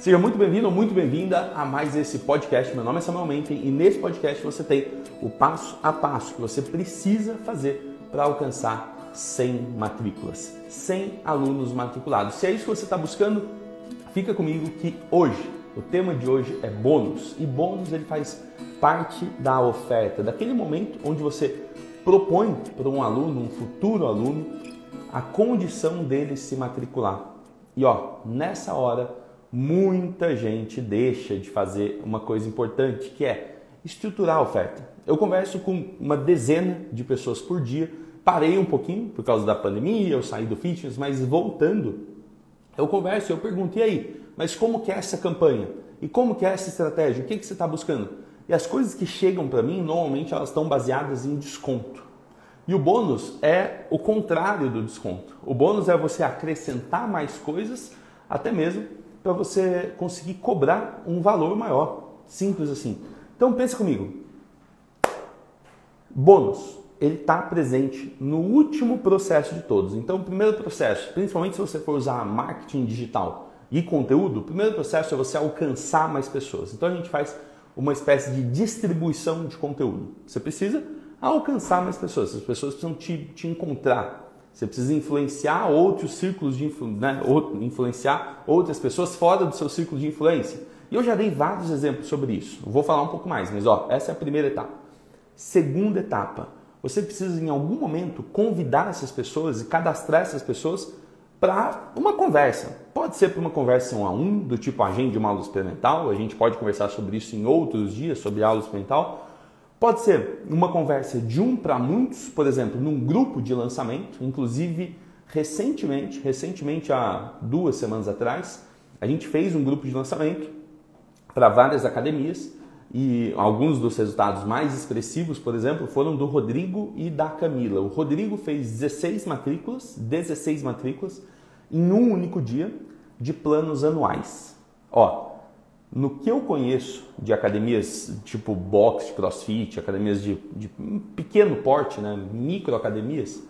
Seja muito bem-vindo ou muito bem-vinda a mais esse podcast. Meu nome é Samuel Menten e nesse podcast você tem o passo a passo que você precisa fazer para alcançar 100 matrículas, 100 alunos matriculados. Se é isso que você está buscando, fica comigo que hoje, o tema de hoje é bônus e bônus ele faz parte da oferta, daquele momento onde você propõe para um aluno, um futuro aluno, a condição dele se matricular. E ó, nessa hora, muita gente deixa de fazer uma coisa importante que é estruturar a oferta. Eu converso com uma dezena de pessoas por dia, parei um pouquinho por causa da pandemia, eu saí do fitness, mas voltando, eu converso, eu pergunto, e aí, mas como que é essa campanha? E como que é essa estratégia? O que, que você está buscando? E as coisas que chegam para mim, normalmente elas estão baseadas em desconto. E o bônus é o contrário do desconto. O bônus é você acrescentar mais coisas, até mesmo para você conseguir cobrar um valor maior. Simples assim. Então pensa comigo. Bônus, ele está presente no último processo de todos. Então, o primeiro processo, principalmente se você for usar marketing digital e conteúdo, o primeiro processo é você alcançar mais pessoas. Então, a gente faz uma espécie de distribuição de conteúdo. Você precisa alcançar mais pessoas, as pessoas precisam te, te encontrar. Você precisa influenciar outros círculos de influ, né? influenciar outras pessoas fora do seu círculo de influência. E eu já dei vários exemplos sobre isso. vou falar um pouco mais, mas ó, essa é a primeira etapa. Segunda etapa, você precisa em algum momento convidar essas pessoas e cadastrar essas pessoas para uma conversa. Pode ser para uma conversa um a um, do tipo agende uma aula experimental, a gente pode conversar sobre isso em outros dias, sobre aula experimental. Pode ser uma conversa de um para muitos, por exemplo, num grupo de lançamento. Inclusive, recentemente, recentemente há duas semanas atrás, a gente fez um grupo de lançamento para várias academias e alguns dos resultados mais expressivos, por exemplo, foram do Rodrigo e da Camila. O Rodrigo fez 16 matrículas, 16 matrículas em um único dia de planos anuais. Ó, no que eu conheço de academias tipo boxe, crossfit, academias de, de pequeno porte, né, micro academias,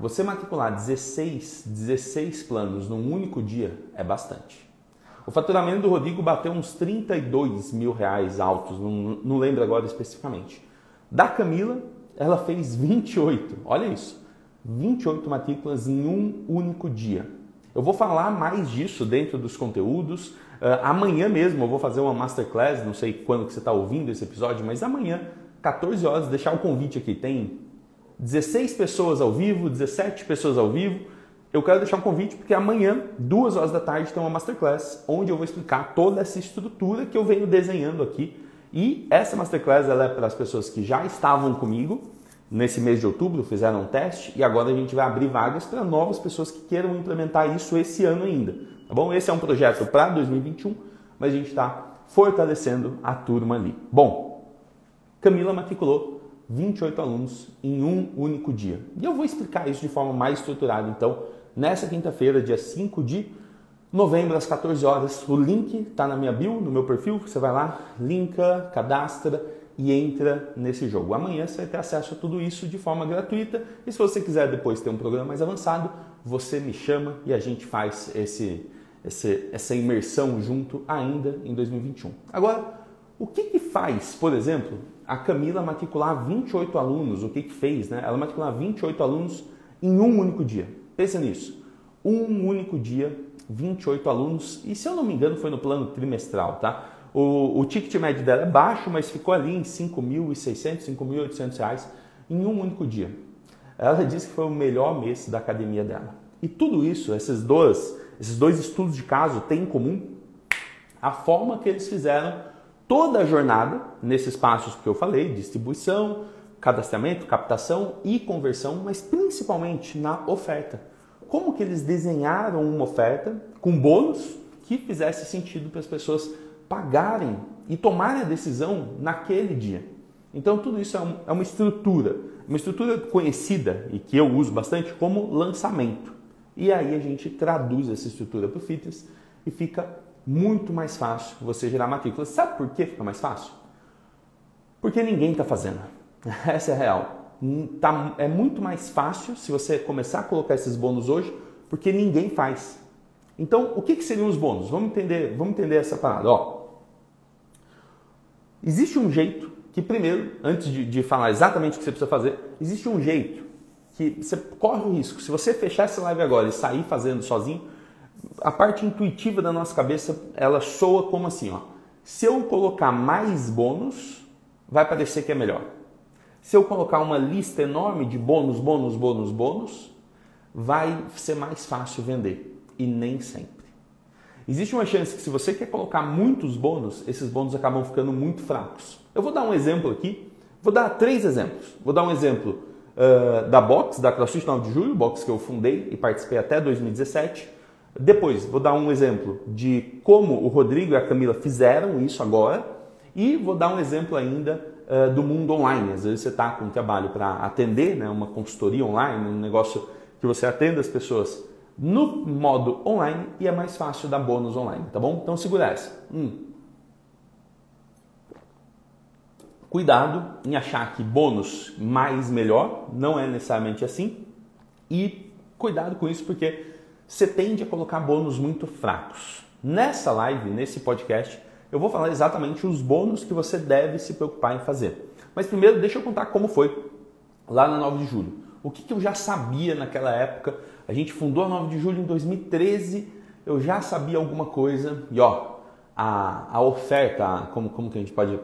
você matricular 16, 16 planos num único dia é bastante. O faturamento do Rodrigo bateu uns 32 mil reais altos, não, não lembro agora especificamente. Da Camila, ela fez 28, olha isso, 28 matrículas em um único dia. Eu vou falar mais disso dentro dos conteúdos. Uh, amanhã mesmo eu vou fazer uma masterclass, não sei quando que você está ouvindo esse episódio, mas amanhã, 14 horas, deixar o convite aqui. Tem 16 pessoas ao vivo, 17 pessoas ao vivo. Eu quero deixar um convite porque amanhã, duas horas da tarde, tem uma masterclass onde eu vou explicar toda essa estrutura que eu venho desenhando aqui. E essa masterclass é para as pessoas que já estavam comigo nesse mês de outubro, fizeram um teste e agora a gente vai abrir vagas para novas pessoas que queiram implementar isso esse ano ainda. Tá bom? Esse é um projeto para 2021, mas a gente está fortalecendo a turma ali. Bom, Camila matriculou 28 alunos em um único dia. E eu vou explicar isso de forma mais estruturada, então, nessa quinta-feira, dia 5 de novembro, às 14 horas. O link está na minha bio, no meu perfil. Você vai lá, linka, cadastra e entra nesse jogo. Amanhã você vai ter acesso a tudo isso de forma gratuita e se você quiser depois ter um programa mais avançado, você me chama e a gente faz esse, esse essa imersão junto ainda em 2021. Agora, o que, que faz, por exemplo, a Camila matricular 28 alunos? O que, que fez? Né? Ela matricular 28 alunos em um único dia. Pensa nisso. Um único dia, 28 alunos, e se eu não me engano foi no plano trimestral, tá? O, o ticket médio dela é baixo, mas ficou ali em 5.600, 5.800 reais em um único dia. Ela disse que foi o melhor mês da academia dela. E tudo isso, esses dois, esses dois estudos de caso têm em comum a forma que eles fizeram toda a jornada nesses passos que eu falei, distribuição, cadastramento, captação e conversão, mas principalmente na oferta. Como que eles desenharam uma oferta com bônus que fizesse sentido para as pessoas pagarem e tomarem a decisão naquele dia. Então, tudo isso é, é uma estrutura, uma estrutura conhecida e que eu uso bastante como lançamento. E aí a gente traduz essa estrutura para o fitness e fica muito mais fácil você gerar matrícula. Sabe por que fica mais fácil? Porque ninguém está fazendo. Essa é a real. Tá, é muito mais fácil se você começar a colocar esses bônus hoje, porque ninguém faz. Então, o que, que seriam os bônus? Vamos entender, vamos entender essa parada. Ó, existe um jeito que, primeiro, antes de, de falar exatamente o que você precisa fazer, existe um jeito que você corre o risco. Se você fechar essa live agora e sair fazendo sozinho, a parte intuitiva da nossa cabeça ela soa como assim, ó. Se eu colocar mais bônus, vai parecer que é melhor. Se eu colocar uma lista enorme de bônus, bônus, bônus, bônus, vai ser mais fácil vender. E nem sempre. Existe uma chance que se você quer colocar muitos bônus, esses bônus acabam ficando muito fracos. Eu vou dar um exemplo aqui, vou dar três exemplos. Vou dar um exemplo uh, da Box, da CrossFit 9 de julho, box que eu fundei e participei até 2017. Depois, vou dar um exemplo de como o Rodrigo e a Camila fizeram isso agora. E vou dar um exemplo ainda uh, do mundo online. Às vezes você está com um trabalho para atender, né, uma consultoria online, um negócio que você atenda as pessoas no modo online e é mais fácil dar bônus online, tá bom? Então segura essa. Hum. Cuidado em achar que bônus mais melhor, não é necessariamente assim. E cuidado com isso porque você tende a colocar bônus muito fracos. Nessa live, nesse podcast, eu vou falar exatamente os bônus que você deve se preocupar em fazer. Mas primeiro, deixa eu contar como foi lá na 9 de julho. O que, que eu já sabia naquela época? A gente fundou a 9 de julho em 2013, eu já sabia alguma coisa. E ó, a, a oferta, como, como que a gente pode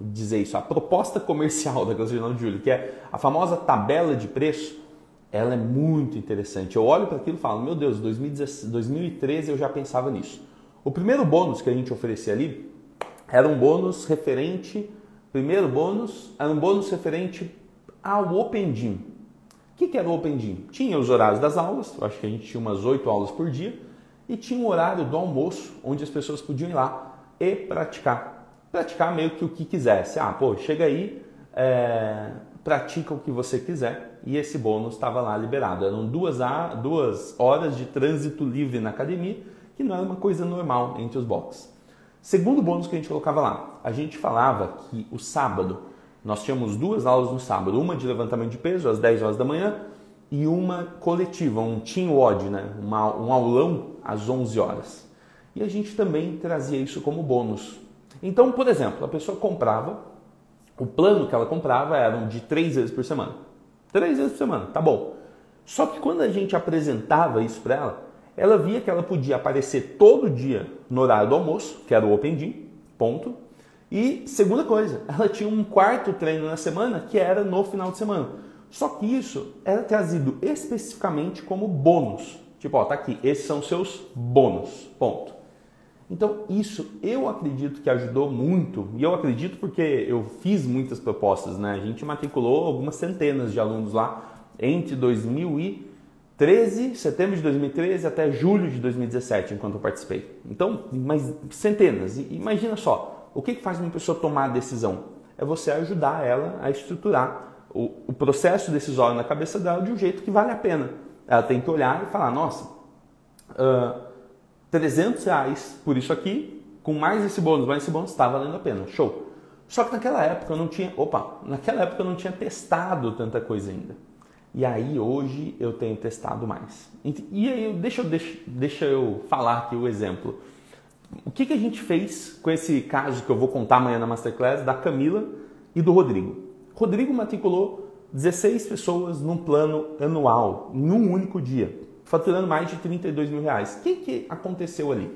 dizer isso? A proposta comercial da Gasolina 9 de julho, que é a famosa tabela de preço, ela é muito interessante. Eu olho para aquilo e falo, meu Deus, 2013 eu já pensava nisso. O primeiro bônus que a gente oferecia ali era um bônus referente, primeiro bônus, era um bônus referente ao Open Gym. O que, que era o Open Gym? Tinha os horários das aulas, eu acho que a gente tinha umas 8 aulas por dia, e tinha um horário do almoço, onde as pessoas podiam ir lá e praticar. Praticar meio que o que quisesse. Ah, pô, chega aí, é, pratica o que você quiser, e esse bônus estava lá liberado. Eram duas, duas horas de trânsito livre na academia, que não era uma coisa normal entre os boxes. Segundo bônus que a gente colocava lá, a gente falava que o sábado, nós tínhamos duas aulas no sábado, uma de levantamento de peso às 10 horas da manhã e uma coletiva, um team WOD, né? Uma, um aulão às 11 horas. E a gente também trazia isso como bônus. Então, por exemplo, a pessoa comprava, o plano que ela comprava era de três vezes por semana. Três vezes por semana, tá bom. Só que quando a gente apresentava isso para ela, ela via que ela podia aparecer todo dia no horário do almoço, que era o Open Gym, ponto. E segunda coisa, ela tinha um quarto treino na semana que era no final de semana. Só que isso era trazido especificamente como bônus. Tipo, ó, tá aqui, esses são seus bônus, ponto. Então, isso eu acredito que ajudou muito, e eu acredito porque eu fiz muitas propostas, né? A gente matriculou algumas centenas de alunos lá entre 2000 e 13, setembro de 2013 até julho de 2017, enquanto eu participei. Então, mas centenas. Imagina só, o que faz uma pessoa tomar a decisão? É você ajudar ela a estruturar o, o processo decisório na cabeça dela de um jeito que vale a pena. Ela tem que olhar e falar, nossa, uh, 300 reais por isso aqui, com mais esse bônus, mais esse bônus, está valendo a pena. Show. Só que naquela época eu não tinha, opa, naquela época eu não tinha testado tanta coisa ainda. E aí hoje eu tenho testado mais. E aí deixa eu, deixa, deixa eu falar aqui o exemplo. O que, que a gente fez com esse caso que eu vou contar amanhã na Masterclass da Camila e do Rodrigo? Rodrigo matriculou 16 pessoas num plano anual, em um único dia, faturando mais de 32 mil reais. O que, que aconteceu ali?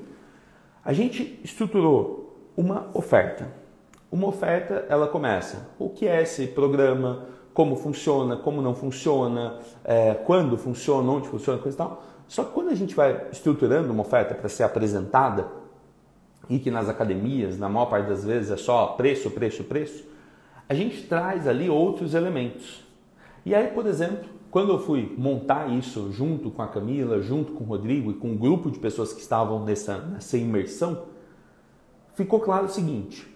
A gente estruturou uma oferta. Uma oferta, ela começa. O que é esse programa? como funciona, como não funciona, é, quando funciona, onde funciona, coisa e tal. Só que quando a gente vai estruturando uma oferta para ser apresentada, e que nas academias, na maior parte das vezes, é só preço, preço, preço, a gente traz ali outros elementos. E aí, por exemplo, quando eu fui montar isso junto com a Camila, junto com o Rodrigo e com um grupo de pessoas que estavam nessa, nessa imersão, ficou claro o seguinte: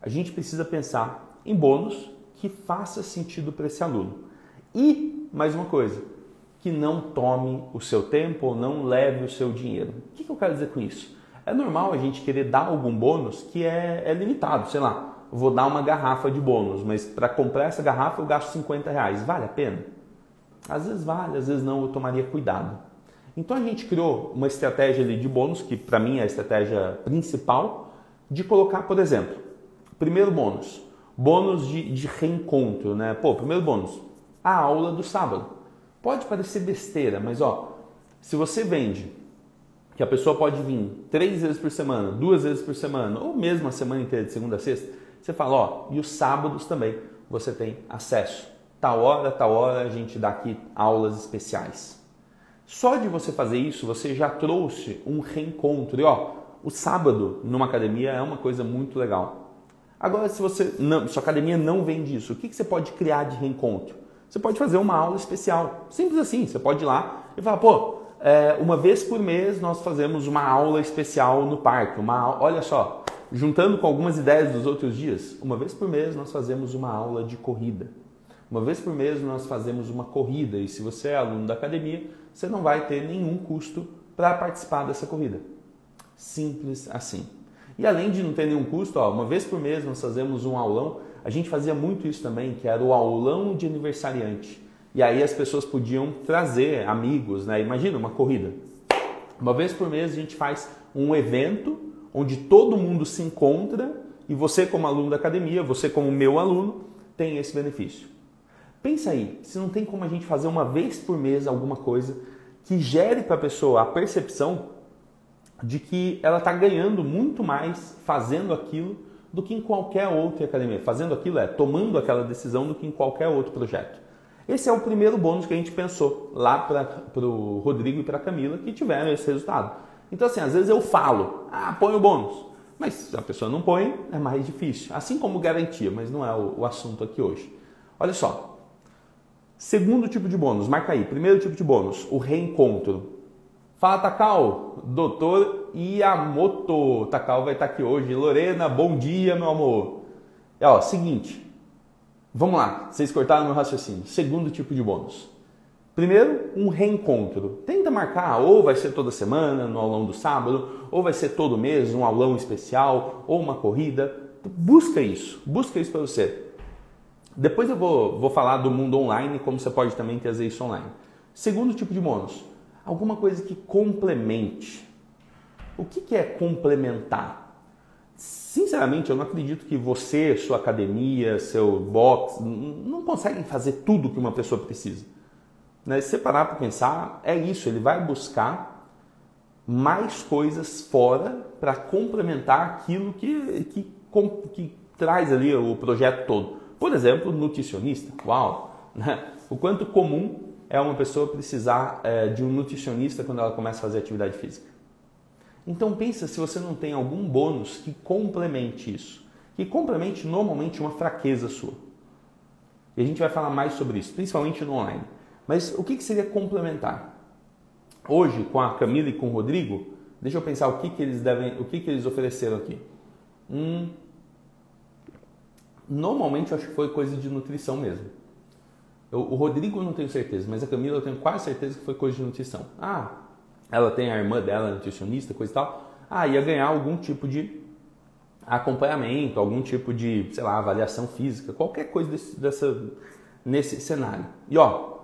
a gente precisa pensar em bônus que faça sentido para esse aluno. E, mais uma coisa, que não tome o seu tempo ou não leve o seu dinheiro. O que, eu quero dizer com isso? É normal a gente querer dar algum bônus que é, é limitado, sei lá, vou dar uma garrafa de bônus, mas para comprar essa garrafa eu gasto 50 reais. Vale a pena? Às vezes vale, às vezes não, eu tomaria cuidado. Então a gente criou uma estratégia de bônus, que para mim é a estratégia principal, de colocar, por exemplo, primeiro bônus, bônus de, de reencontro, né? Pô, primeiro bônus, a aula do sábado. Pode parecer besteira, mas ó, se você vende que a pessoa pode vir três vezes por semana, duas vezes por semana, ou mesmo a semana inteira, de segunda a sexta, você fala, ó, e os sábados também você tem acesso. Tal hora, tal hora a gente dá aqui aulas especiais. Só de você fazer isso, você já trouxe um reencontro. E ó, o sábado numa academia é uma coisa muito legal. Agora, se você não, sua academia não vende isso, o que, que você pode criar de reencontro? Você pode fazer uma aula especial. Simples assim. Você pode ir lá e falar, pô, é, uma vez por mês nós fazemos uma aula especial no parque. Uma, olha só, juntando com algumas ideias dos outros dias, uma vez por mês nós fazemos uma aula de corrida. Uma vez por mês nós fazemos uma corrida e se você é aluno da academia, você não vai ter nenhum custo para participar dessa corrida. Simples assim. E além de não ter nenhum custo, ó, uma vez por mês nós fazemos um aulão. A gente fazia muito isso também, que era o aulão de aniversariante. E aí as pessoas podiam trazer amigos, né? Imagina uma corrida. Uma vez por mês a gente faz um evento onde todo mundo se encontra e você como aluno da academia, você como meu aluno, tem esse benefício. Pensa aí, se não tem como a gente fazer uma vez por mês alguma coisa que gere para a pessoa a percepção de que ela está ganhando muito mais fazendo aquilo do que em qualquer outra academia. Fazendo aquilo é tomando aquela decisão do que em qualquer outro projeto. Esse é o primeiro bônus que a gente pensou lá para o Rodrigo e para a Camila que tiveram esse resultado. Então, assim, às vezes eu falo, ah, põe o bônus. Mas se a pessoa não põe, é mais difícil. Assim como garantia, mas não é o, o assunto aqui hoje. Olha só. Segundo tipo de bônus, marca aí. Primeiro tipo de bônus, o reencontro. Fala, Takal, doutor Iamoto. Takal vai estar aqui hoje. Lorena, bom dia, meu amor. É, ó, seguinte, Vamos lá, vocês cortaram meu raciocínio. Segundo tipo de bônus. Primeiro, um reencontro. Tenta marcar, ou vai ser toda semana, no aulão do sábado, ou vai ser todo mês, um aulão especial, ou uma corrida. Busca isso, busca isso para você. Depois eu vou, vou falar do mundo online, como você pode também trazer isso online. Segundo tipo de bônus, alguma coisa que complemente. O que, que é complementar? Sinceramente, eu não acredito que você, sua academia, seu box, não conseguem fazer tudo que uma pessoa precisa. Né? Se você parar para pensar, é isso, ele vai buscar mais coisas fora para complementar aquilo que, que, que, traz ali o projeto todo. Por exemplo, nutricionista. Uau! Né? O quanto comum é uma pessoa precisar é, de um nutricionista quando ela começa a fazer atividade física. Então pensa se você não tem algum bônus que complemente isso, que complemente normalmente uma fraqueza sua. E a gente vai falar mais sobre isso, principalmente no online. Mas o que, seria complementar? Hoje, com a Camila e com o Rodrigo, deixa eu pensar o que, que eles devem, o que, que eles ofereceram aqui. Hum, normalmente eu acho que foi coisa de nutrição mesmo. Eu, o Rodrigo eu não tenho certeza, mas a Camila eu tenho quase certeza que foi coisa de nutrição. Ah, ela tem a irmã dela, nutricionista, coisa e tal, ah, ia ganhar algum tipo de acompanhamento, algum tipo de, sei lá, avaliação física, qualquer coisa desse, dessa, nesse cenário. E ó,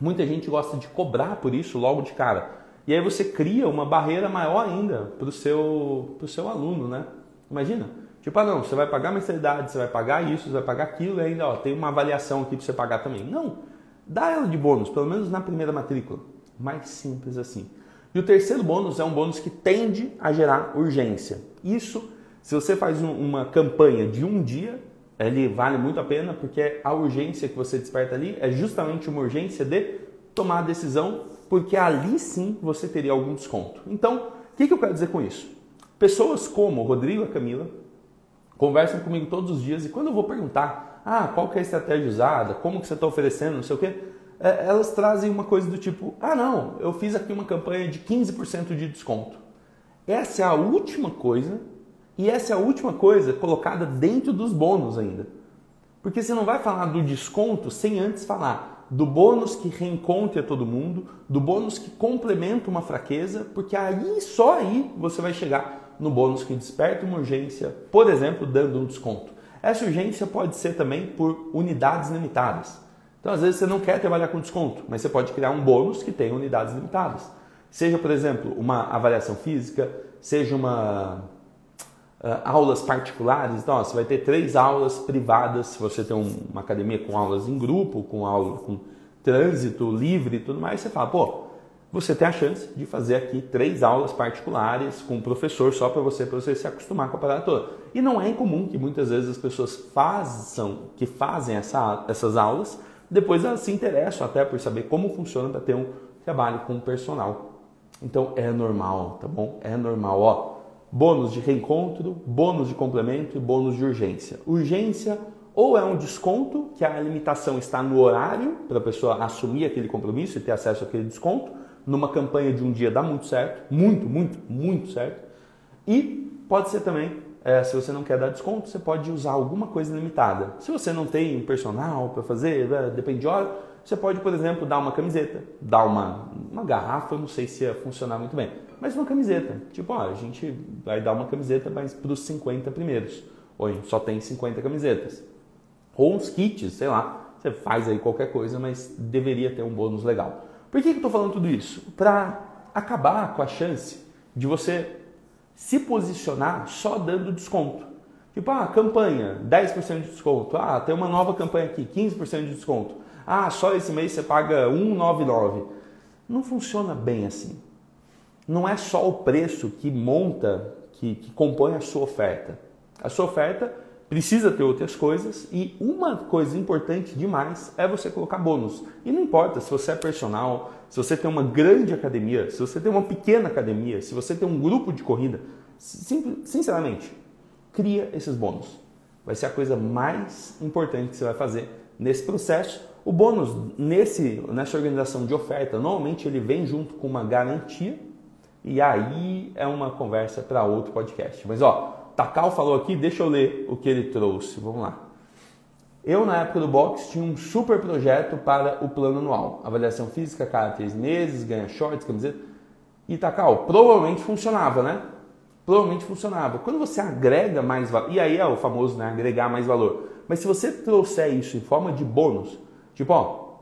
muita gente gosta de cobrar por isso logo de cara. E aí você cria uma barreira maior ainda para o seu, pro seu aluno, né? Imagina, tipo, ah não, você vai pagar mensalidade, você vai pagar isso, você vai pagar aquilo, e ainda ó, tem uma avaliação aqui para você pagar também. Não, dá ela de bônus, pelo menos na primeira matrícula. Mais simples assim. E o terceiro bônus é um bônus que tende a gerar urgência. Isso, se você faz uma campanha de um dia, ele vale muito a pena porque a urgência que você desperta ali é justamente uma urgência de tomar a decisão, porque ali sim você teria algum desconto. Então, o que, que eu quero dizer com isso? Pessoas como o Rodrigo e a Camila conversam comigo todos os dias e quando eu vou perguntar, ah, qual que é a estratégia usada, como que você está oferecendo, não sei o quê, elas trazem uma coisa do tipo: ah, não, eu fiz aqui uma campanha de 15% de desconto. Essa é a última coisa, e essa é a última coisa colocada dentro dos bônus ainda. Porque você não vai falar do desconto sem antes falar do bônus que reencontra todo mundo, do bônus que complementa uma fraqueza, porque aí só aí você vai chegar no bônus que desperta uma urgência, por exemplo, dando um desconto. Essa urgência pode ser também por unidades limitadas. Então, às vezes, você não quer trabalhar com desconto, mas você pode criar um bônus que tenha unidades limitadas. Seja, por exemplo, uma avaliação física, seja uma uh, aulas particulares. Então, ó, você vai ter três aulas privadas, se você tem um, uma academia com aulas em grupo, com aula com trânsito livre e tudo mais, você fala, pô, você tem a chance de fazer aqui três aulas particulares com o professor só para você, para você se acostumar com a parada toda. E não é incomum que muitas vezes as pessoas façam, que fazem essa, essas aulas, depois elas se interessam até por saber como funciona para ter um trabalho com personal. Então é normal, tá bom? É normal, ó. Bônus de reencontro, bônus de complemento e bônus de urgência. Urgência ou é um desconto, que a limitação está no horário para a pessoa assumir aquele compromisso e ter acesso àquele desconto. Numa campanha de um dia dá muito certo, muito, muito, muito certo. E pode ser também, é, se você não quer dar desconto, você pode usar alguma coisa limitada. Se você não tem personal para fazer, né, depende de hora, você pode, por exemplo, dar uma camiseta, dar uma, uma garrafa, não sei se ia funcionar muito bem, mas uma camiseta. Tipo, ó, a gente vai dar uma camiseta mas para os 50 primeiros. Ou só tem 50 camisetas. Ou uns kits, sei lá. Você faz aí qualquer coisa, mas deveria ter um bônus legal. Por que, que eu estou falando tudo isso? Para acabar com a chance de você se posicionar só dando desconto. Tipo, ah, campanha, 10% de desconto. Ah, tem uma nova campanha aqui, 15% de desconto. Ah, só esse mês você paga 199. Não funciona bem assim. Não é só o preço que monta, que, que compõe a sua oferta. A sua oferta precisa ter outras coisas e uma coisa importante demais é você colocar bônus. E não importa se você é personal, se você tem uma grande academia, se você tem uma pequena academia, se você tem um grupo de corrida, sinceramente, cria esses bônus. Vai ser a coisa mais importante que você vai fazer nesse processo o bônus nesse, nessa organização de oferta, normalmente ele vem junto com uma garantia e aí é uma conversa para outro podcast. Mas ó, Takal falou aqui, deixa eu ler o que ele trouxe. Vamos lá. Eu, na época do box, tinha um super projeto para o plano anual. Avaliação física cada três meses, ganha shorts, camiseta. E Takal, provavelmente funcionava, né? Provavelmente funcionava. Quando você agrega mais valor, e aí é o famoso né, agregar mais valor. Mas se você trouxer isso em forma de bônus, Tipo, ó,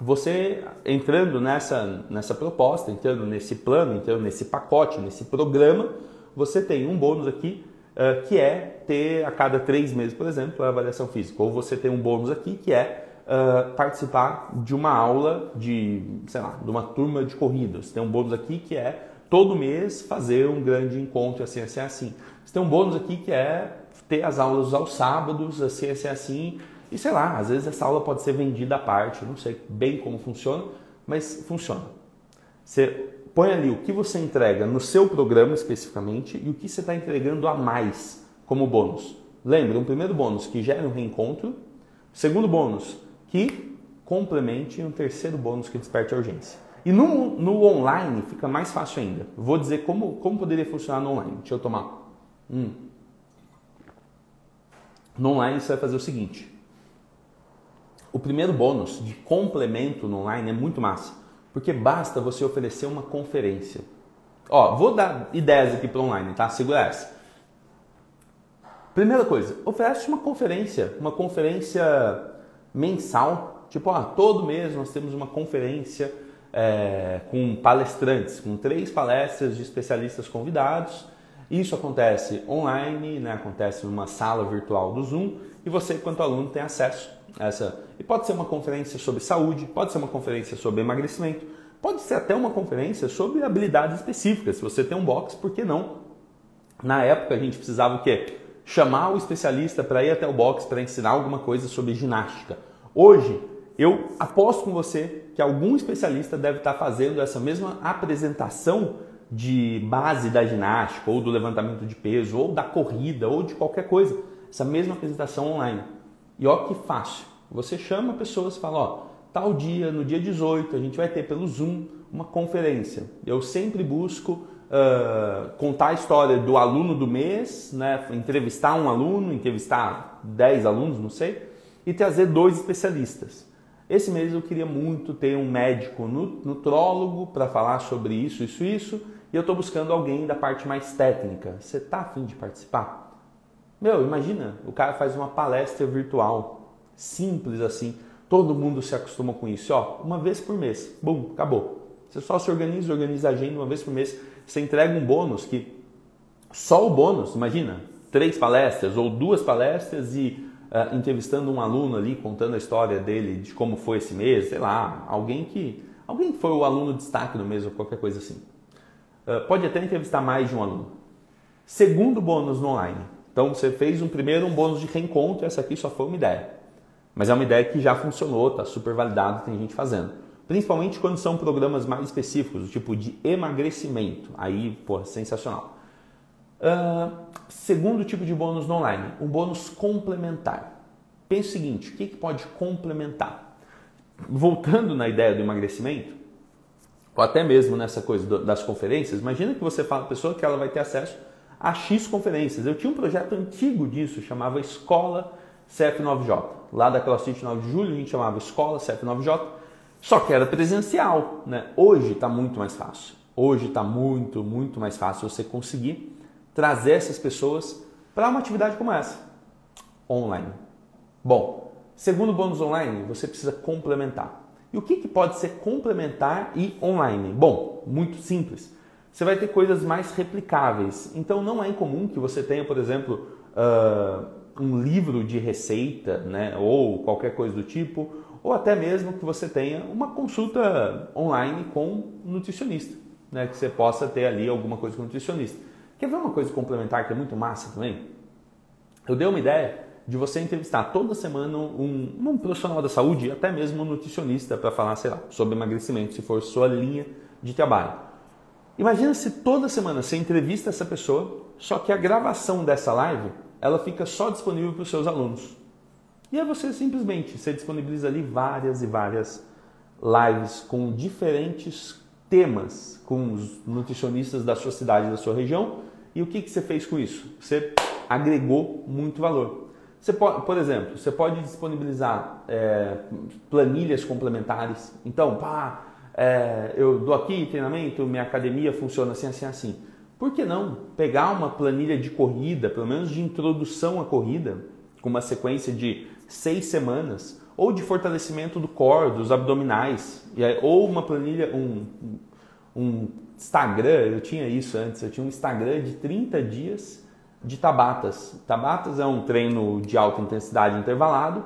você entrando nessa, nessa proposta, entrando nesse plano, entrando nesse pacote, nesse programa, você tem um bônus aqui uh, que é ter a cada três meses, por exemplo, a avaliação física. Ou você tem um bônus aqui que é uh, participar de uma aula de, sei lá, de uma turma de corrida. Você tem um bônus aqui que é todo mês fazer um grande encontro assim, assim, assim. Você tem um bônus aqui que é ter as aulas aos sábados, assim, assim, assim, e sei lá, às vezes essa aula pode ser vendida à parte, não sei bem como funciona, mas funciona. Você põe ali o que você entrega no seu programa especificamente e o que você está entregando a mais como bônus. Lembra, um primeiro bônus que gera um reencontro, segundo bônus que complemente e um terceiro bônus que desperte a urgência. E no, no online fica mais fácil ainda. Vou dizer como, como poderia funcionar no online. Deixa eu tomar. Hum. No online você vai fazer o seguinte: o primeiro bônus de complemento no online é muito massa, porque basta você oferecer uma conferência. Ó, vou dar ideias aqui para online, tá? Segura essa. Primeira coisa, oferece uma conferência, uma conferência mensal. Tipo, ó, todo mês nós temos uma conferência é, com palestrantes, com três palestras de especialistas convidados. Isso acontece online, né? acontece numa sala virtual do Zoom e você, quanto aluno, tem acesso a essa. E pode ser uma conferência sobre saúde, pode ser uma conferência sobre emagrecimento, pode ser até uma conferência sobre habilidades específicas. Se você tem um box, por que não? Na época a gente precisava o quê? Chamar o especialista para ir até o box para ensinar alguma coisa sobre ginástica. Hoje, eu aposto com você que algum especialista deve estar fazendo essa mesma apresentação de base da ginástica, ou do levantamento de peso, ou da corrida, ou de qualquer coisa essa mesma apresentação online. E ó que fácil. Você chama pessoas e fala, ó, tal dia, no dia 18, a gente vai ter pelo Zoom uma conferência. Eu sempre busco uh, contar a história do aluno do mês, né? entrevistar um aluno, entrevistar 10 alunos, não sei, e trazer dois especialistas. Esse mês eu queria muito ter um médico nutrólogo para falar sobre isso, isso, isso, e eu estou buscando alguém da parte mais técnica. Você está afim de participar? Meu, imagina, o cara faz uma palestra virtual, simples assim. Todo mundo se acostuma com isso, ó, uma vez por mês, bum, acabou. Você só se organiza, organiza a agenda uma vez por mês, você entrega um bônus que só o bônus, imagina, três palestras ou duas palestras e uh, entrevistando um aluno ali, contando a história dele, de como foi esse mês, sei lá, alguém que alguém que foi o aluno destaque no mês ou qualquer coisa assim. Uh, pode até entrevistar mais de um aluno. Segundo bônus no online. Então você fez um primeiro um bônus de reencontro, essa aqui só foi uma ideia. Mas é uma ideia que já funcionou, está super validado, tem gente fazendo. Principalmente quando são programas mais específicos, do tipo de emagrecimento. Aí, pô, sensacional. Uh, segundo tipo de bônus no online, um bônus complementar. Pense o seguinte, o que, que pode complementar? Voltando na ideia do emagrecimento, ou até mesmo nessa coisa das conferências, imagina que você fala a pessoa que ela vai ter acesso a X conferências. Eu tinha um projeto antigo disso, chamava Escola CF9J. Lá da CrossFit 9 de julho a gente chamava Escola CF9J, só que era presencial. Né? Hoje está muito mais fácil. Hoje está muito, muito mais fácil você conseguir trazer essas pessoas para uma atividade como essa, online. Bom, segundo bônus online, você precisa complementar. E o que, que pode ser complementar e online? Bom, muito simples. Você vai ter coisas mais replicáveis. Então não é incomum que você tenha, por exemplo, uh, um livro de receita, né, ou qualquer coisa do tipo, ou até mesmo que você tenha uma consulta online com um nutricionista, né, que você possa ter ali alguma coisa com um nutricionista. Quer ver uma coisa complementar que é muito massa também? Eu dei uma ideia de você entrevistar toda semana um, um profissional da saúde, até mesmo um nutricionista, para falar, sei lá, sobre emagrecimento, se for sua linha de trabalho. Imagina se toda semana você entrevista essa pessoa, só que a gravação dessa live ela fica só disponível para os seus alunos. E aí você simplesmente você disponibiliza ali várias e várias lives com diferentes temas, com os nutricionistas da sua cidade, da sua região, e o que, que você fez com isso? Você agregou muito valor. Você pode, por exemplo, você pode disponibilizar é, planilhas complementares. Então, pá, é, eu dou aqui treinamento, minha academia funciona assim, assim, assim. Por que não pegar uma planilha de corrida, pelo menos de introdução à corrida, com uma sequência de seis semanas, ou de fortalecimento do core, dos abdominais, ou uma planilha, um, um Instagram, eu tinha isso antes, eu tinha um Instagram de 30 dias de Tabatas. Tabatas é um treino de alta intensidade intervalado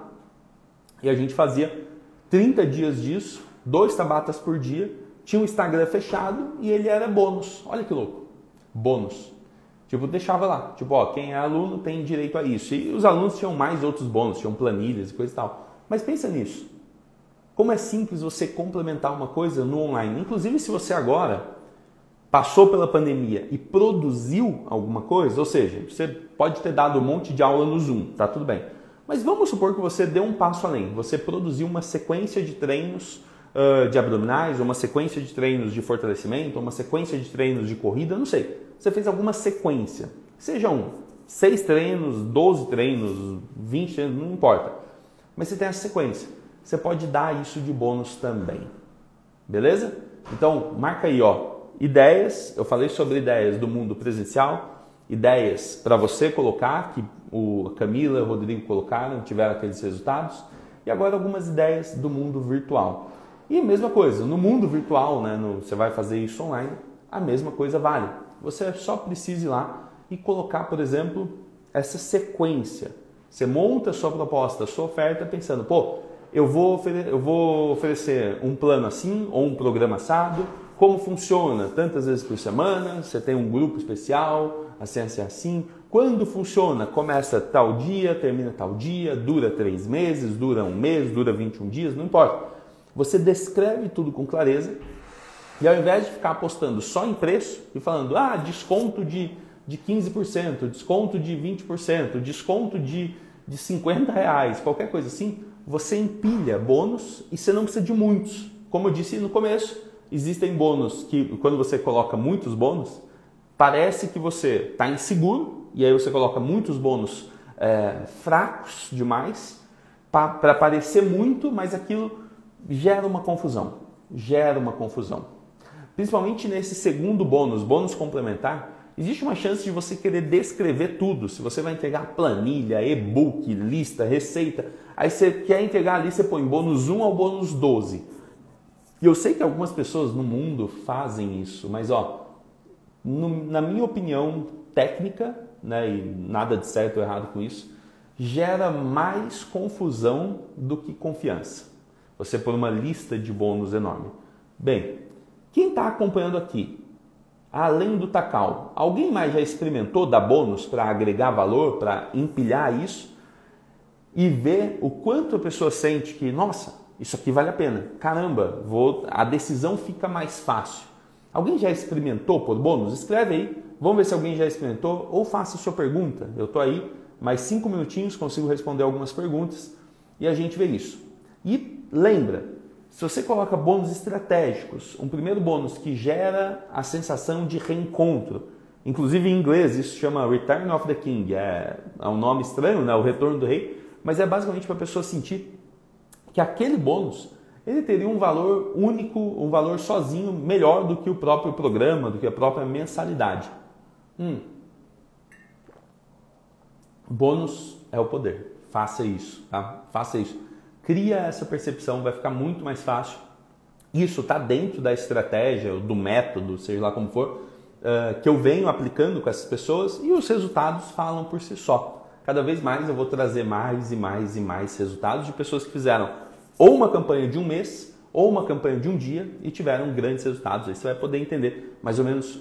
e a gente fazia 30 dias disso, dois Tabatas por dia, tinha um Instagram fechado e ele era bônus. Olha que louco, bônus. Tipo, deixava lá, tipo, ó, quem é aluno tem direito a isso. E os alunos tinham mais outros bônus, tinham planilhas e coisa e tal. Mas pensa nisso. Como é simples você complementar uma coisa no online. Inclusive, se você agora passou pela pandemia e produziu alguma coisa, ou seja, você pode ter dado um monte de aula no Zoom, tá tudo bem. Mas vamos supor que você deu um passo além, você produziu uma sequência de treinos uh, de abdominais, uma sequência de treinos de fortalecimento, uma sequência de treinos de corrida, não sei. Você fez alguma sequência, sejam seis treinos, 12 treinos, 20 treinos, não importa. Mas você tem essa sequência. Você pode dar isso de bônus também. Beleza? Então, marca aí, ó, ideias, eu falei sobre ideias do mundo presencial, ideias para você colocar, que o Camila e o Rodrigo colocaram, tiveram aqueles resultados, e agora algumas ideias do mundo virtual. E mesma coisa, no mundo virtual, né, no, você vai fazer isso online, a mesma coisa vale. Você só precisa ir lá e colocar, por exemplo, essa sequência. Você monta a sua proposta, a sua oferta pensando, pô, eu vou, eu vou oferecer um plano assim ou um programa assado, como funciona? Tantas vezes por semana, você tem um grupo especial, assim, assim, assim. Quando funciona? Começa tal dia, termina tal dia, dura três meses, dura um mês, dura 21 dias, não importa. Você descreve tudo com clareza e ao invés de ficar apostando só em preço e falando, ah, desconto de, de 15%, desconto de 20%, desconto de, de 50 reais, qualquer coisa assim, você empilha bônus e você não precisa de muitos. Como eu disse no começo, existem bônus que, quando você coloca muitos bônus, parece que você está inseguro e aí você coloca muitos bônus é, fracos demais para parecer muito, mas aquilo gera uma confusão. Gera uma confusão. Principalmente nesse segundo bônus, bônus complementar, existe uma chance de você querer descrever tudo. Se você vai entregar planilha, e-book, lista, receita, aí você quer entregar ali, você põe bônus 1 ao bônus 12. E eu sei que algumas pessoas no mundo fazem isso, mas ó, no, na minha opinião técnica, né, e nada de certo ou errado com isso, gera mais confusão do que confiança. Você pôr uma lista de bônus enorme. Bem, quem está acompanhando aqui, além do Tacal, alguém mais já experimentou dar bônus para agregar valor, para empilhar isso e ver o quanto a pessoa sente que, nossa, isso aqui vale a pena. Caramba, vou, a decisão fica mais fácil. Alguém já experimentou por bônus? Escreve aí. Vamos ver se alguém já experimentou ou faça sua pergunta. Eu estou aí, mais cinco minutinhos, consigo responder algumas perguntas e a gente vê isso. E lembra, se você coloca bônus estratégicos, um primeiro bônus que gera a sensação de reencontro, inclusive em inglês isso chama Return of the King, é, é um nome estranho, né? o retorno do rei, mas é basicamente para a pessoa sentir que aquele bônus ele teria um valor único, um valor sozinho melhor do que o próprio programa, do que a própria mensalidade. Hum. Bônus é o poder. Faça isso, tá? Faça isso. Cria essa percepção, vai ficar muito mais fácil. Isso está dentro da estratégia, do método, seja lá como for, uh, que eu venho aplicando com essas pessoas e os resultados falam por si só. Cada vez mais eu vou trazer mais e mais e mais resultados de pessoas que fizeram ou uma campanha de um mês ou uma campanha de um dia e tiveram grandes resultados. Aí você vai poder entender mais ou menos,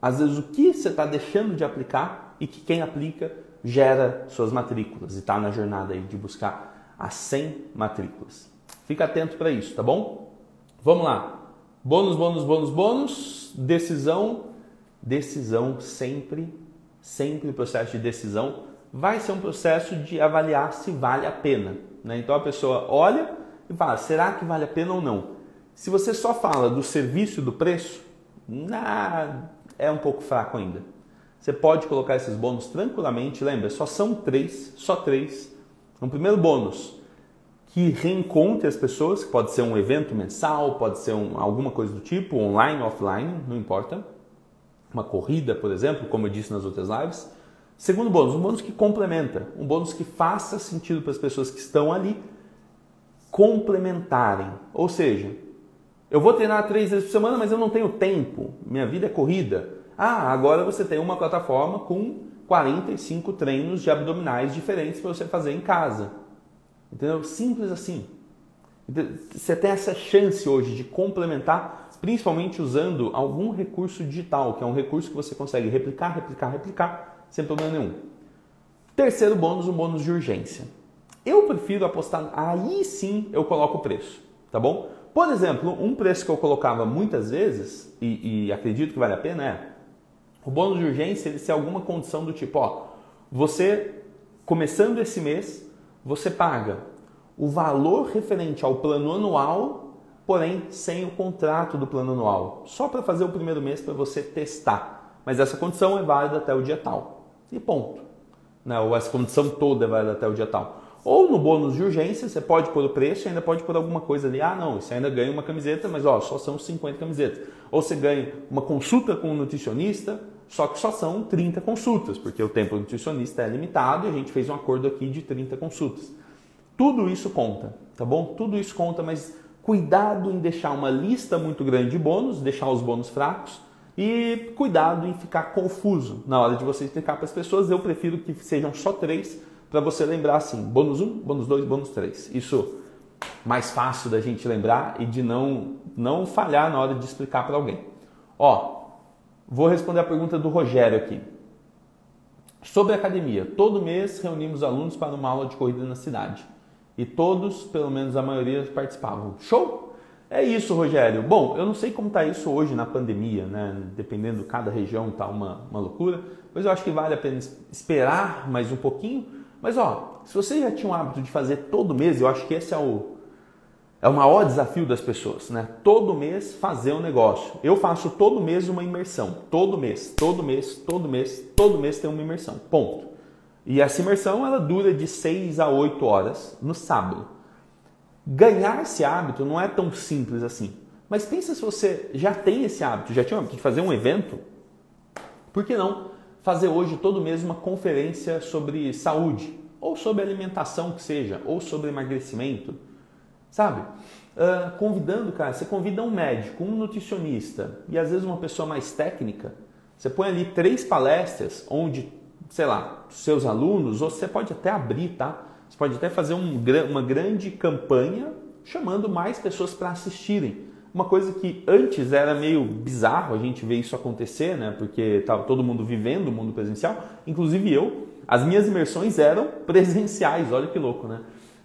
às vezes, o que você está deixando de aplicar e que quem aplica gera suas matrículas e está na jornada aí de buscar as 100 matrículas. Fica atento para isso, tá bom? Vamos lá. Bônus, bônus, bônus, bônus. Decisão. Decisão sempre, sempre o processo de decisão vai ser um processo de avaliar se vale a pena. Né? Então a pessoa olha e fala: será que vale a pena ou não? Se você só fala do serviço do preço, nah, é um pouco fraco ainda. Você pode colocar esses bônus tranquilamente, lembra, só são três, só três. Um primeiro bônus que reencontre as pessoas, que pode ser um evento mensal, pode ser um, alguma coisa do tipo, online, offline, não importa. Uma corrida, por exemplo, como eu disse nas outras lives. Segundo bônus, um bônus que complementa, um bônus que faça sentido para as pessoas que estão ali complementarem. Ou seja, eu vou treinar três vezes por semana, mas eu não tenho tempo, minha vida é corrida. Ah, agora você tem uma plataforma com 45 treinos de abdominais diferentes para você fazer em casa. Entendeu? Simples assim. Você tem essa chance hoje de complementar, principalmente usando algum recurso digital, que é um recurso que você consegue replicar, replicar, replicar, sem problema nenhum. Terceiro bônus, um bônus de urgência. Eu prefiro apostar, aí sim eu coloco o preço, tá bom? Por exemplo, um preço que eu colocava muitas vezes, e, e acredito que vale a pena, é o bônus de urgência ele ser alguma condição do tipo, ó, você começando esse mês, você paga o valor referente ao plano anual, porém sem o contrato do plano anual, só para fazer o primeiro mês para você testar. Mas essa condição é válida até o dia tal. E ponto. Né? ou essa condição toda é válida até o dia tal. Ou no bônus de urgência, você pode pôr o preço e ainda pode pôr alguma coisa ali. Ah, não, você ainda ganha uma camiseta, mas ó, só são 50 camisetas. Ou você ganha uma consulta com um nutricionista, só que só são 30 consultas, porque o tempo do nutricionista é limitado e a gente fez um acordo aqui de 30 consultas. Tudo isso conta, tá bom? Tudo isso conta, mas cuidado em deixar uma lista muito grande de bônus, deixar os bônus fracos e cuidado em ficar confuso na hora de você explicar para as pessoas. Eu prefiro que sejam só três para você lembrar assim, bônus 1, bônus 2, bônus 3. Isso mais fácil da gente lembrar e de não, não falhar na hora de explicar para alguém. Ó, vou responder a pergunta do Rogério aqui. Sobre academia, todo mês reunimos alunos para uma aula de corrida na cidade. E todos, pelo menos a maioria, participavam. Show? É isso, Rogério. Bom, eu não sei como está isso hoje na pandemia, né? Dependendo, cada região está uma, uma loucura. Mas eu acho que vale a pena esperar mais um pouquinho mas ó, se você já tinha o hábito de fazer todo mês, eu acho que esse é o, é o maior desafio das pessoas, né? Todo mês fazer um negócio. Eu faço todo mês uma imersão. Todo mês, todo mês, todo mês, todo mês tem uma imersão. Ponto. E essa imersão ela dura de 6 a 8 horas no sábado. Ganhar esse hábito não é tão simples assim. Mas pensa se você já tem esse hábito, já tinha o hábito de fazer um evento Por que não fazer hoje todo mês uma conferência sobre saúde, ou sobre alimentação que seja, ou sobre emagrecimento, sabe? Uh, convidando, cara, você convida um médico, um nutricionista e às vezes uma pessoa mais técnica. Você põe ali três palestras onde, sei lá, seus alunos, ou você pode até abrir, tá? Você pode até fazer um, uma grande campanha chamando mais pessoas para assistirem. Uma coisa que antes era meio bizarro a gente ver isso acontecer, né? Porque estava todo mundo vivendo o mundo presencial, inclusive eu. As minhas imersões eram presenciais, olha que louco, né?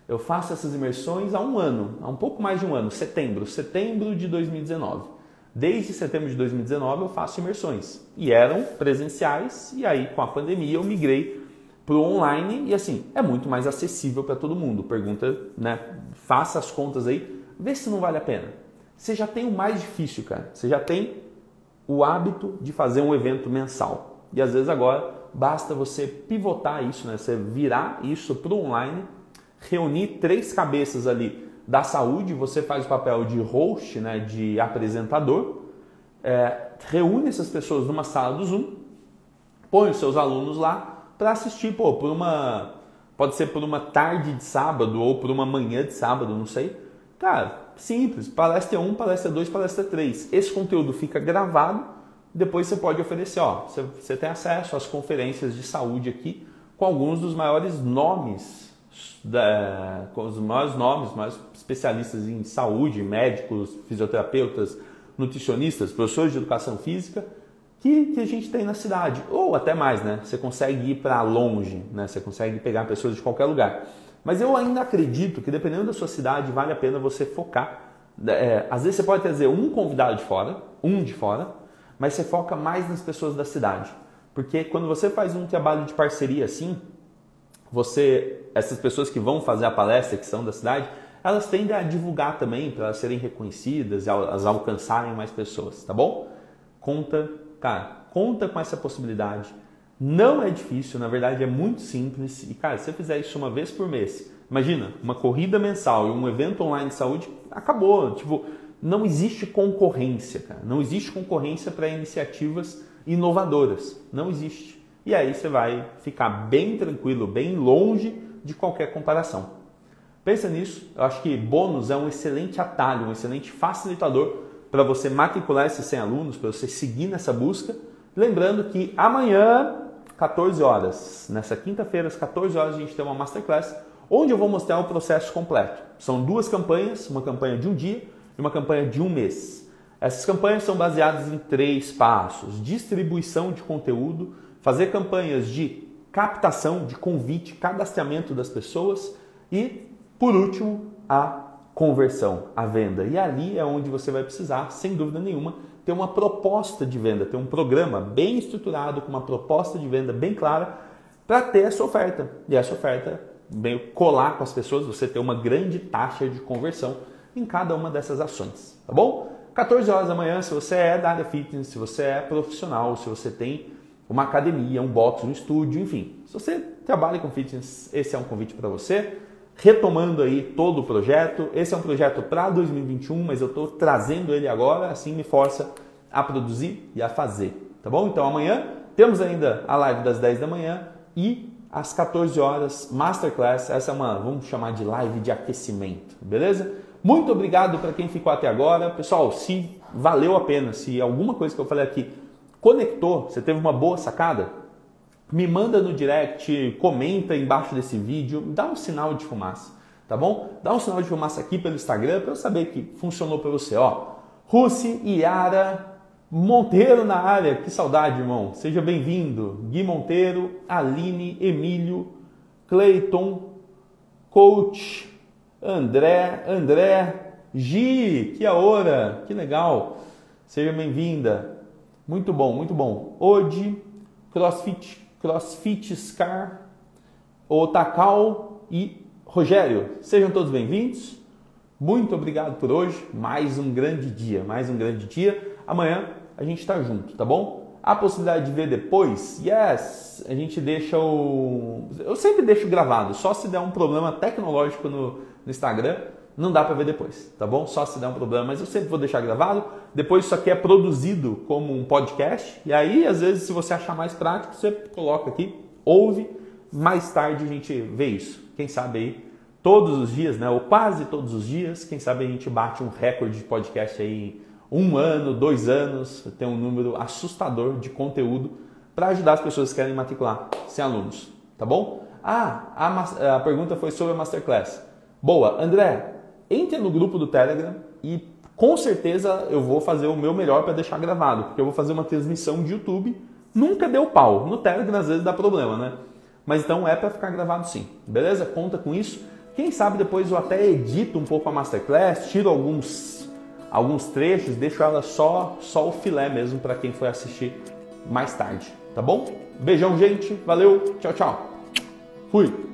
Eu faço essas imersões há um ano, há um pouco mais de um ano, setembro, setembro de 2019. Desde setembro de 2019 eu faço imersões e eram presenciais e aí com a pandemia eu migrei para o online e assim é muito mais acessível para todo mundo. Pergunta, né? Faça as contas aí, vê se não vale a pena. Você já tem o mais difícil, cara. Você já tem o hábito de fazer um evento mensal e às vezes agora basta você pivotar isso, né? Você virar isso para o online reunir três cabeças ali da saúde, você faz o papel de host, né, de apresentador, é, reúne essas pessoas numa sala do Zoom, põe os seus alunos lá para assistir, pô, por uma. Pode ser por uma tarde de sábado ou por uma manhã de sábado, não sei. Cara, simples. Palestra 1, palestra 2, palestra 3. Esse conteúdo fica gravado, depois você pode oferecer, ó, você, você tem acesso às conferências de saúde aqui com alguns dos maiores nomes da, com os maiores nomes, mais especialistas em saúde, médicos, fisioterapeutas, nutricionistas, professores de educação física, que, que a gente tem na cidade. Ou até mais, né? Você consegue ir para longe, né? Você consegue pegar pessoas de qualquer lugar. Mas eu ainda acredito que dependendo da sua cidade, vale a pena você focar. É, às vezes você pode trazer um convidado de fora, um de fora, mas você foca mais nas pessoas da cidade. Porque quando você faz um trabalho de parceria assim, você, essas pessoas que vão fazer a palestra, que são da cidade, elas tendem a divulgar também para elas serem reconhecidas e elas alcançarem mais pessoas, tá bom? Conta, cara, conta com essa possibilidade. Não é difícil, na verdade é muito simples. E, cara, se você fizer isso uma vez por mês, imagina, uma corrida mensal e um evento online de saúde, acabou. Tipo, não existe concorrência, cara. Não existe concorrência para iniciativas inovadoras. Não existe. E aí você vai ficar bem tranquilo, bem longe de qualquer comparação. Pensa nisso, eu acho que bônus é um excelente atalho, um excelente facilitador para você matricular esses 100 alunos, para você seguir nessa busca. Lembrando que amanhã, 14 horas, nessa quinta-feira, às 14 horas, a gente tem uma masterclass onde eu vou mostrar o processo completo. São duas campanhas, uma campanha de um dia e uma campanha de um mês. Essas campanhas são baseadas em três passos: distribuição de conteúdo, fazer campanhas de captação, de convite, cadastramento das pessoas e, por último, a conversão, a venda. E ali é onde você vai precisar, sem dúvida nenhuma, ter uma proposta de venda, ter um programa bem estruturado, com uma proposta de venda bem clara, para ter essa oferta. E essa oferta bem colar com as pessoas, você ter uma grande taxa de conversão em cada uma dessas ações, tá bom? 14 horas da manhã, se você é da área fitness, se você é profissional, se você tem uma academia, um box, um estúdio, enfim. Se você trabalha com fitness, esse é um convite para você. Retomando aí todo o projeto, esse é um projeto para 2021, mas eu estou trazendo ele agora, assim me força a produzir e a fazer, tá bom? Então amanhã temos ainda a live das 10 da manhã e às 14 horas, Masterclass, essa é uma, vamos chamar de live de aquecimento, beleza? Muito obrigado para quem ficou até agora. Pessoal, se valeu a pena, se alguma coisa que eu falei aqui Conectou? Você teve uma boa sacada? Me manda no direct, comenta embaixo desse vídeo, dá um sinal de fumaça, tá bom? Dá um sinal de fumaça aqui pelo Instagram para eu saber que funcionou para você, ó. Russi Yara Monteiro na área, que saudade, irmão. Seja bem-vindo. Gui Monteiro, Aline, Emílio, Cleiton, Coach, André, André, Gi, que hora, que legal. Seja bem-vinda. Muito bom, muito bom. Ode, CrossFit, CrossFit Scar, Otakal e Rogério. Sejam todos bem-vindos. Muito obrigado por hoje. Mais um grande dia, mais um grande dia. Amanhã a gente está junto, tá bom? A possibilidade de ver depois, yes, a gente deixa o. Eu sempre deixo gravado, só se der um problema tecnológico no, no Instagram, não dá para ver depois, tá bom? Só se der um problema, mas eu sempre vou deixar gravado. Depois isso aqui é produzido como um podcast e aí às vezes se você achar mais prático, você coloca aqui, ouve, mais tarde a gente vê isso. Quem sabe aí todos os dias, né, ou quase todos os dias, quem sabe a gente bate um recorde de podcast aí um ano, dois anos, tem um número assustador de conteúdo para ajudar as pessoas que querem matricular sem alunos, tá bom? Ah, a, a pergunta foi sobre a Masterclass. Boa, André, entre no grupo do Telegram e com certeza eu vou fazer o meu melhor para deixar gravado, porque eu vou fazer uma transmissão de YouTube. Nunca deu pau. No Telegram às vezes dá problema, né? Mas então é para ficar gravado sim. Beleza? Conta com isso. Quem sabe depois eu até edito um pouco a masterclass, tiro alguns alguns trechos, deixo ela só só o filé mesmo para quem for assistir mais tarde, tá bom? Beijão, gente. Valeu. Tchau, tchau. Fui.